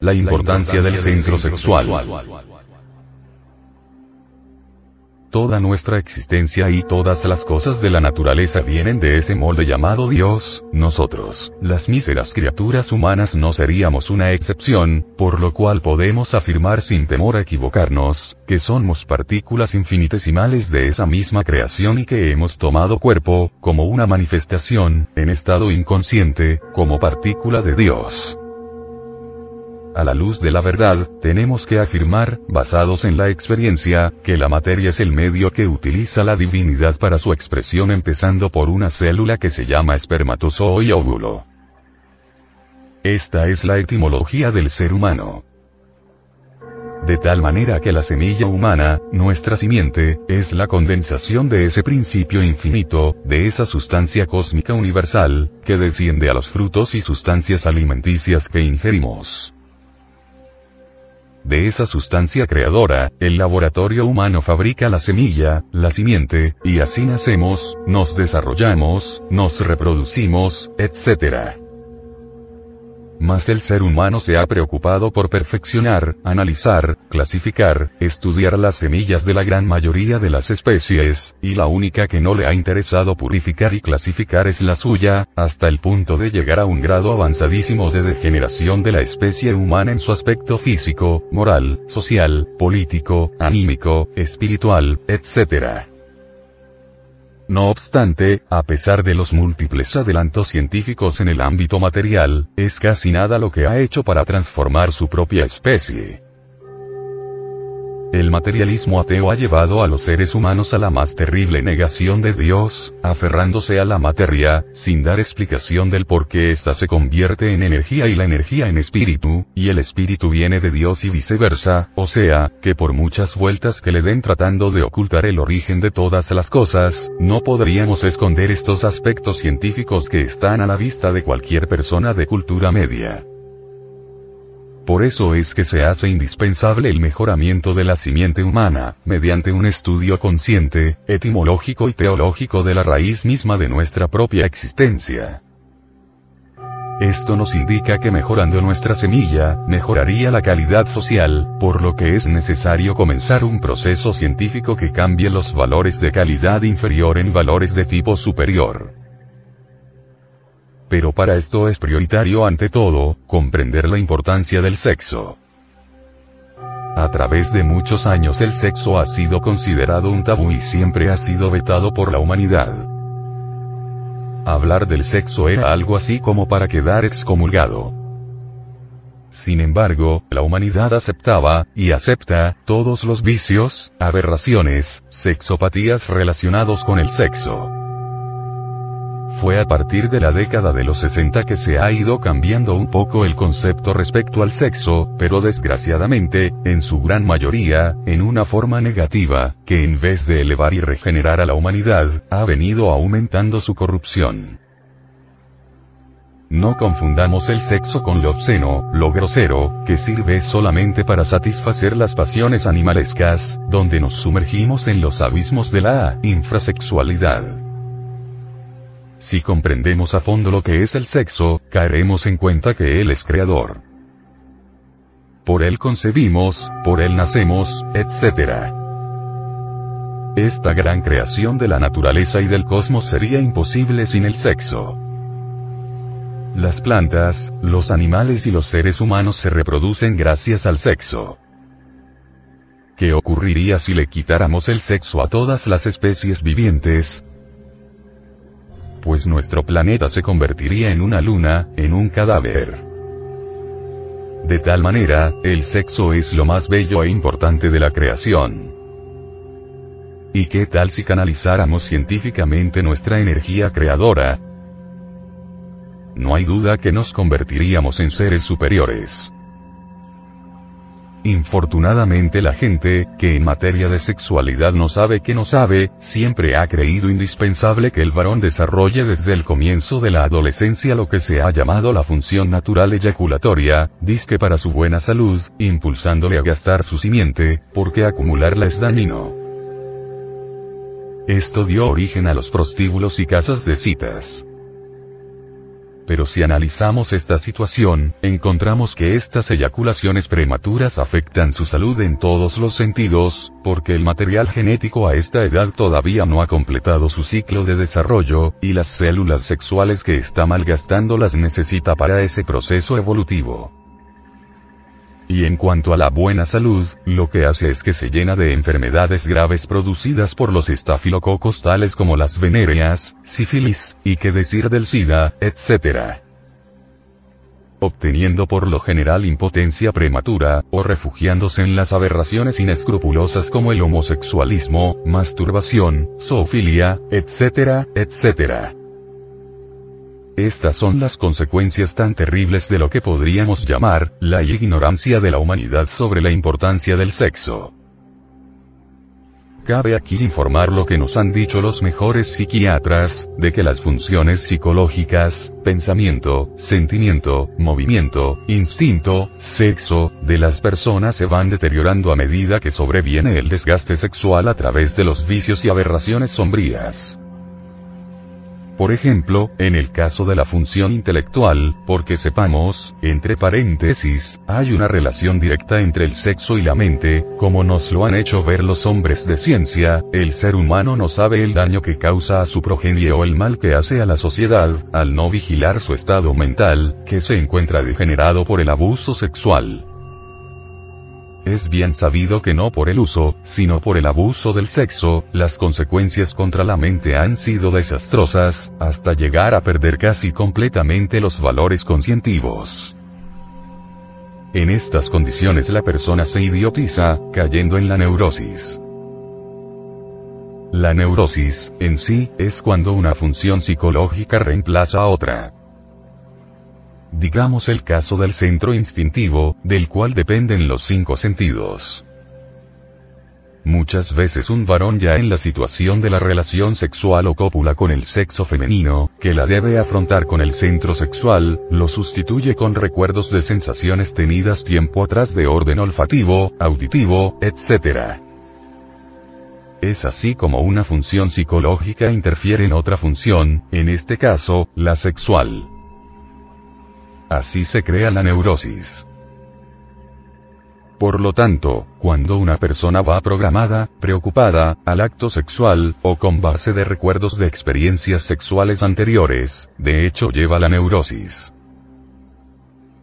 La importancia del centro sexual. Toda nuestra existencia y todas las cosas de la naturaleza vienen de ese molde llamado Dios, nosotros, las míseras criaturas humanas no seríamos una excepción, por lo cual podemos afirmar sin temor a equivocarnos, que somos partículas infinitesimales de esa misma creación y que hemos tomado cuerpo, como una manifestación, en estado inconsciente, como partícula de Dios a la luz de la verdad, tenemos que afirmar, basados en la experiencia, que la materia es el medio que utiliza la divinidad para su expresión empezando por una célula que se llama espermatozoo y óvulo. Esta es la etimología del ser humano. De tal manera que la semilla humana, nuestra simiente, es la condensación de ese principio infinito, de esa sustancia cósmica universal, que desciende a los frutos y sustancias alimenticias que ingerimos. De esa sustancia creadora, el laboratorio humano fabrica la semilla, la simiente, y así nacemos, nos desarrollamos, nos reproducimos, etc. Mas el ser humano se ha preocupado por perfeccionar, analizar, clasificar, estudiar las semillas de la gran mayoría de las especies, y la única que no le ha interesado purificar y clasificar es la suya, hasta el punto de llegar a un grado avanzadísimo de degeneración de la especie humana en su aspecto físico, moral, social, político, anímico, espiritual, etc. No obstante, a pesar de los múltiples adelantos científicos en el ámbito material, es casi nada lo que ha hecho para transformar su propia especie. El materialismo ateo ha llevado a los seres humanos a la más terrible negación de Dios, aferrándose a la materia, sin dar explicación del por qué ésta se convierte en energía y la energía en espíritu, y el espíritu viene de Dios y viceversa, o sea, que por muchas vueltas que le den tratando de ocultar el origen de todas las cosas, no podríamos esconder estos aspectos científicos que están a la vista de cualquier persona de cultura media. Por eso es que se hace indispensable el mejoramiento de la simiente humana, mediante un estudio consciente, etimológico y teológico de la raíz misma de nuestra propia existencia. Esto nos indica que mejorando nuestra semilla, mejoraría la calidad social, por lo que es necesario comenzar un proceso científico que cambie los valores de calidad inferior en valores de tipo superior. Pero para esto es prioritario ante todo, comprender la importancia del sexo. A través de muchos años el sexo ha sido considerado un tabú y siempre ha sido vetado por la humanidad. Hablar del sexo era algo así como para quedar excomulgado. Sin embargo, la humanidad aceptaba, y acepta, todos los vicios, aberraciones, sexopatías relacionados con el sexo. Fue a partir de la década de los 60 que se ha ido cambiando un poco el concepto respecto al sexo, pero desgraciadamente, en su gran mayoría, en una forma negativa, que en vez de elevar y regenerar a la humanidad, ha venido aumentando su corrupción. No confundamos el sexo con lo obsceno, lo grosero, que sirve solamente para satisfacer las pasiones animalescas, donde nos sumergimos en los abismos de la infrasexualidad. Si comprendemos a fondo lo que es el sexo, caeremos en cuenta que Él es creador. Por Él concebimos, por Él nacemos, etc. Esta gran creación de la naturaleza y del cosmos sería imposible sin el sexo. Las plantas, los animales y los seres humanos se reproducen gracias al sexo. ¿Qué ocurriría si le quitáramos el sexo a todas las especies vivientes, pues nuestro planeta se convertiría en una luna, en un cadáver. De tal manera, el sexo es lo más bello e importante de la creación. ¿Y qué tal si canalizáramos científicamente nuestra energía creadora? No hay duda que nos convertiríamos en seres superiores. Infortunadamente la gente, que en materia de sexualidad no sabe que no sabe, siempre ha creído indispensable que el varón desarrolle desde el comienzo de la adolescencia lo que se ha llamado la función natural eyaculatoria, disque para su buena salud, impulsándole a gastar su simiente, porque acumularla es dañino. Esto dio origen a los prostíbulos y casas de citas. Pero si analizamos esta situación, encontramos que estas eyaculaciones prematuras afectan su salud en todos los sentidos, porque el material genético a esta edad todavía no ha completado su ciclo de desarrollo, y las células sexuales que está malgastando las necesita para ese proceso evolutivo. Y en cuanto a la buena salud, lo que hace es que se llena de enfermedades graves producidas por los estafilococos tales como las venéreas, sífilis, y que decir del SIDA, etc. Obteniendo por lo general impotencia prematura, o refugiándose en las aberraciones inescrupulosas como el homosexualismo, masturbación, zoofilia, etc., etc. Estas son las consecuencias tan terribles de lo que podríamos llamar, la ignorancia de la humanidad sobre la importancia del sexo. Cabe aquí informar lo que nos han dicho los mejores psiquiatras, de que las funciones psicológicas, pensamiento, sentimiento, movimiento, instinto, sexo, de las personas se van deteriorando a medida que sobreviene el desgaste sexual a través de los vicios y aberraciones sombrías. Por ejemplo, en el caso de la función intelectual, porque sepamos, entre paréntesis, hay una relación directa entre el sexo y la mente, como nos lo han hecho ver los hombres de ciencia, el ser humano no sabe el daño que causa a su progenie o el mal que hace a la sociedad, al no vigilar su estado mental, que se encuentra degenerado por el abuso sexual. Es bien sabido que no por el uso, sino por el abuso del sexo, las consecuencias contra la mente han sido desastrosas, hasta llegar a perder casi completamente los valores conscientivos. En estas condiciones la persona se idiotiza, cayendo en la neurosis. La neurosis, en sí, es cuando una función psicológica reemplaza a otra. Digamos el caso del centro instintivo, del cual dependen los cinco sentidos. Muchas veces un varón ya en la situación de la relación sexual o cópula con el sexo femenino, que la debe afrontar con el centro sexual, lo sustituye con recuerdos de sensaciones tenidas tiempo atrás de orden olfativo, auditivo, etc. Es así como una función psicológica interfiere en otra función, en este caso, la sexual. Así se crea la neurosis. Por lo tanto, cuando una persona va programada, preocupada, al acto sexual, o con base de recuerdos de experiencias sexuales anteriores, de hecho lleva la neurosis.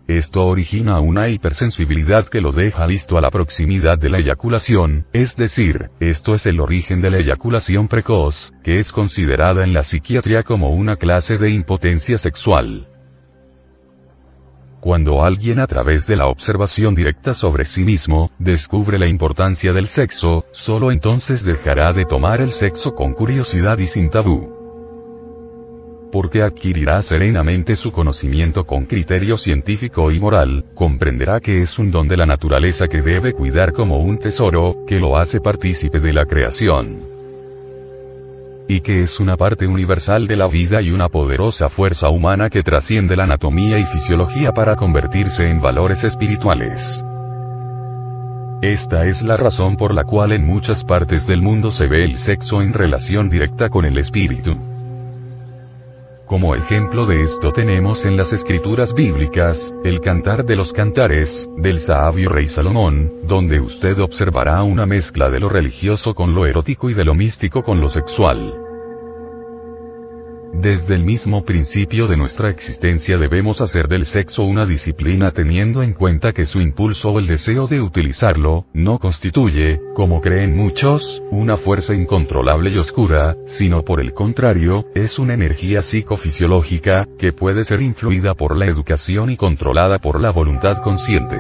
Esto origina una hipersensibilidad que lo deja listo a la proximidad de la eyaculación, es decir, esto es el origen de la eyaculación precoz, que es considerada en la psiquiatría como una clase de impotencia sexual. Cuando alguien a través de la observación directa sobre sí mismo, descubre la importancia del sexo, solo entonces dejará de tomar el sexo con curiosidad y sin tabú. Porque adquirirá serenamente su conocimiento con criterio científico y moral, comprenderá que es un don de la naturaleza que debe cuidar como un tesoro, que lo hace partícipe de la creación y que es una parte universal de la vida y una poderosa fuerza humana que trasciende la anatomía y fisiología para convertirse en valores espirituales. Esta es la razón por la cual en muchas partes del mundo se ve el sexo en relación directa con el espíritu. Como ejemplo de esto tenemos en las escrituras bíblicas, el Cantar de los Cantares, del sabio rey Salomón, donde usted observará una mezcla de lo religioso con lo erótico y de lo místico con lo sexual. Desde el mismo principio de nuestra existencia debemos hacer del sexo una disciplina teniendo en cuenta que su impulso o el deseo de utilizarlo, no constituye, como creen muchos, una fuerza incontrolable y oscura, sino por el contrario, es una energía psicofisiológica, que puede ser influida por la educación y controlada por la voluntad consciente.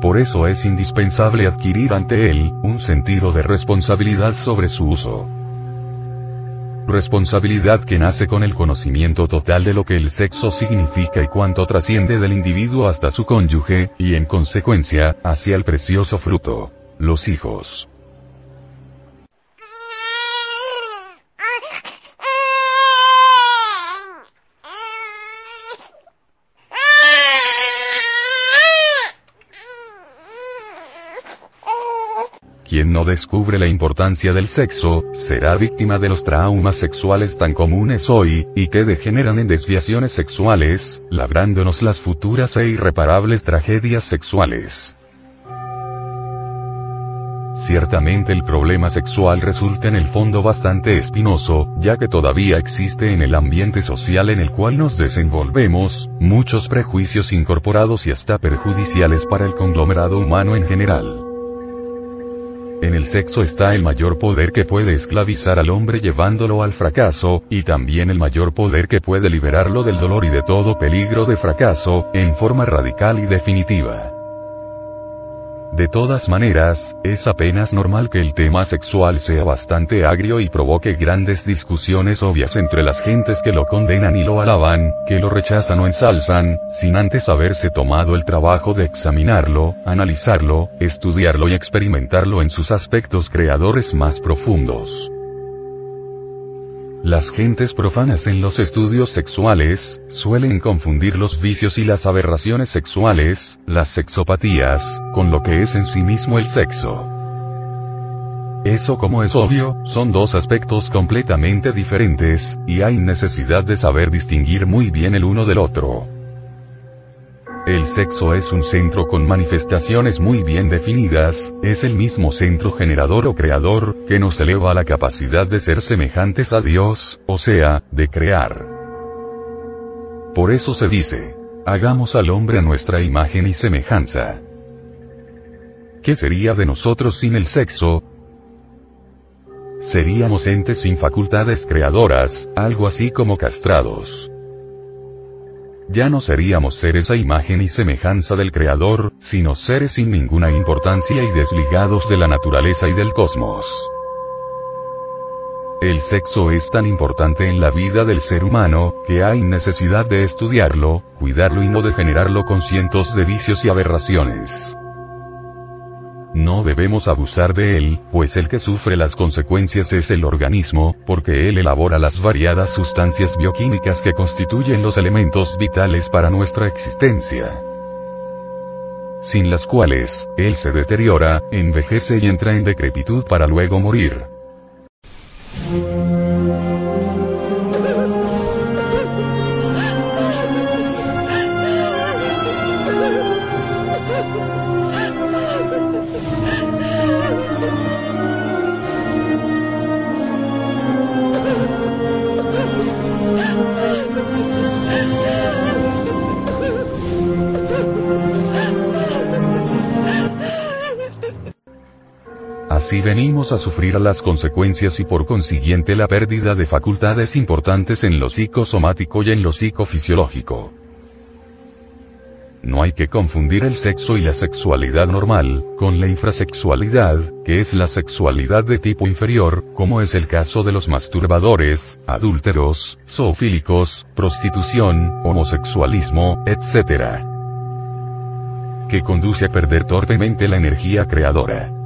Por eso es indispensable adquirir ante él, un sentido de responsabilidad sobre su uso responsabilidad que nace con el conocimiento total de lo que el sexo significa y cuánto trasciende del individuo hasta su cónyuge, y en consecuencia, hacia el precioso fruto, los hijos. Quien no descubre la importancia del sexo, será víctima de los traumas sexuales tan comunes hoy, y que degeneran en desviaciones sexuales, labrándonos las futuras e irreparables tragedias sexuales. Ciertamente el problema sexual resulta en el fondo bastante espinoso, ya que todavía existe en el ambiente social en el cual nos desenvolvemos, muchos prejuicios incorporados y hasta perjudiciales para el conglomerado humano en general. En el sexo está el mayor poder que puede esclavizar al hombre llevándolo al fracaso, y también el mayor poder que puede liberarlo del dolor y de todo peligro de fracaso, en forma radical y definitiva. De todas maneras, es apenas normal que el tema sexual sea bastante agrio y provoque grandes discusiones obvias entre las gentes que lo condenan y lo alaban, que lo rechazan o ensalzan, sin antes haberse tomado el trabajo de examinarlo, analizarlo, estudiarlo y experimentarlo en sus aspectos creadores más profundos. Las gentes profanas en los estudios sexuales, suelen confundir los vicios y las aberraciones sexuales, las sexopatías, con lo que es en sí mismo el sexo. Eso como es obvio, son dos aspectos completamente diferentes, y hay necesidad de saber distinguir muy bien el uno del otro. El sexo es un centro con manifestaciones muy bien definidas, es el mismo centro generador o creador, que nos eleva a la capacidad de ser semejantes a Dios, o sea, de crear. Por eso se dice, hagamos al hombre a nuestra imagen y semejanza. ¿Qué sería de nosotros sin el sexo? Seríamos entes sin facultades creadoras, algo así como castrados. Ya no seríamos seres a imagen y semejanza del Creador, sino seres sin ninguna importancia y desligados de la naturaleza y del cosmos. El sexo es tan importante en la vida del ser humano, que hay necesidad de estudiarlo, cuidarlo y no degenerarlo con cientos de vicios y aberraciones. No debemos abusar de él, pues el que sufre las consecuencias es el organismo, porque él elabora las variadas sustancias bioquímicas que constituyen los elementos vitales para nuestra existencia. Sin las cuales, él se deteriora, envejece y entra en decrepitud para luego morir. Así venimos a sufrir las consecuencias y por consiguiente la pérdida de facultades importantes en lo psicosomático y en lo psicofisiológico. No hay que confundir el sexo y la sexualidad normal, con la infrasexualidad, que es la sexualidad de tipo inferior, como es el caso de los masturbadores, adúlteros, zoofílicos, prostitución, homosexualismo, etc. Que conduce a perder torpemente la energía creadora.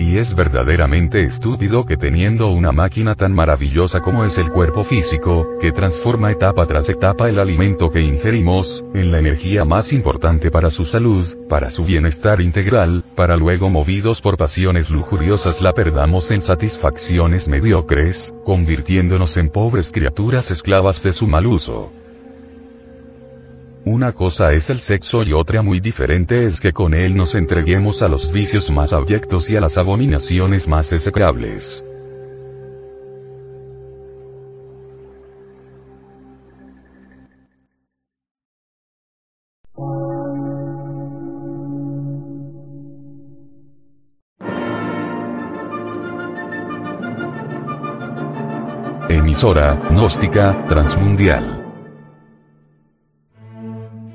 Y es verdaderamente estúpido que teniendo una máquina tan maravillosa como es el cuerpo físico, que transforma etapa tras etapa el alimento que ingerimos, en la energía más importante para su salud, para su bienestar integral, para luego movidos por pasiones lujuriosas la perdamos en satisfacciones mediocres, convirtiéndonos en pobres criaturas esclavas de su mal uso. Una cosa es el sexo y otra muy diferente es que con él nos entreguemos a los vicios más abyectos y a las abominaciones más execrables. Emisora, gnóstica, transmundial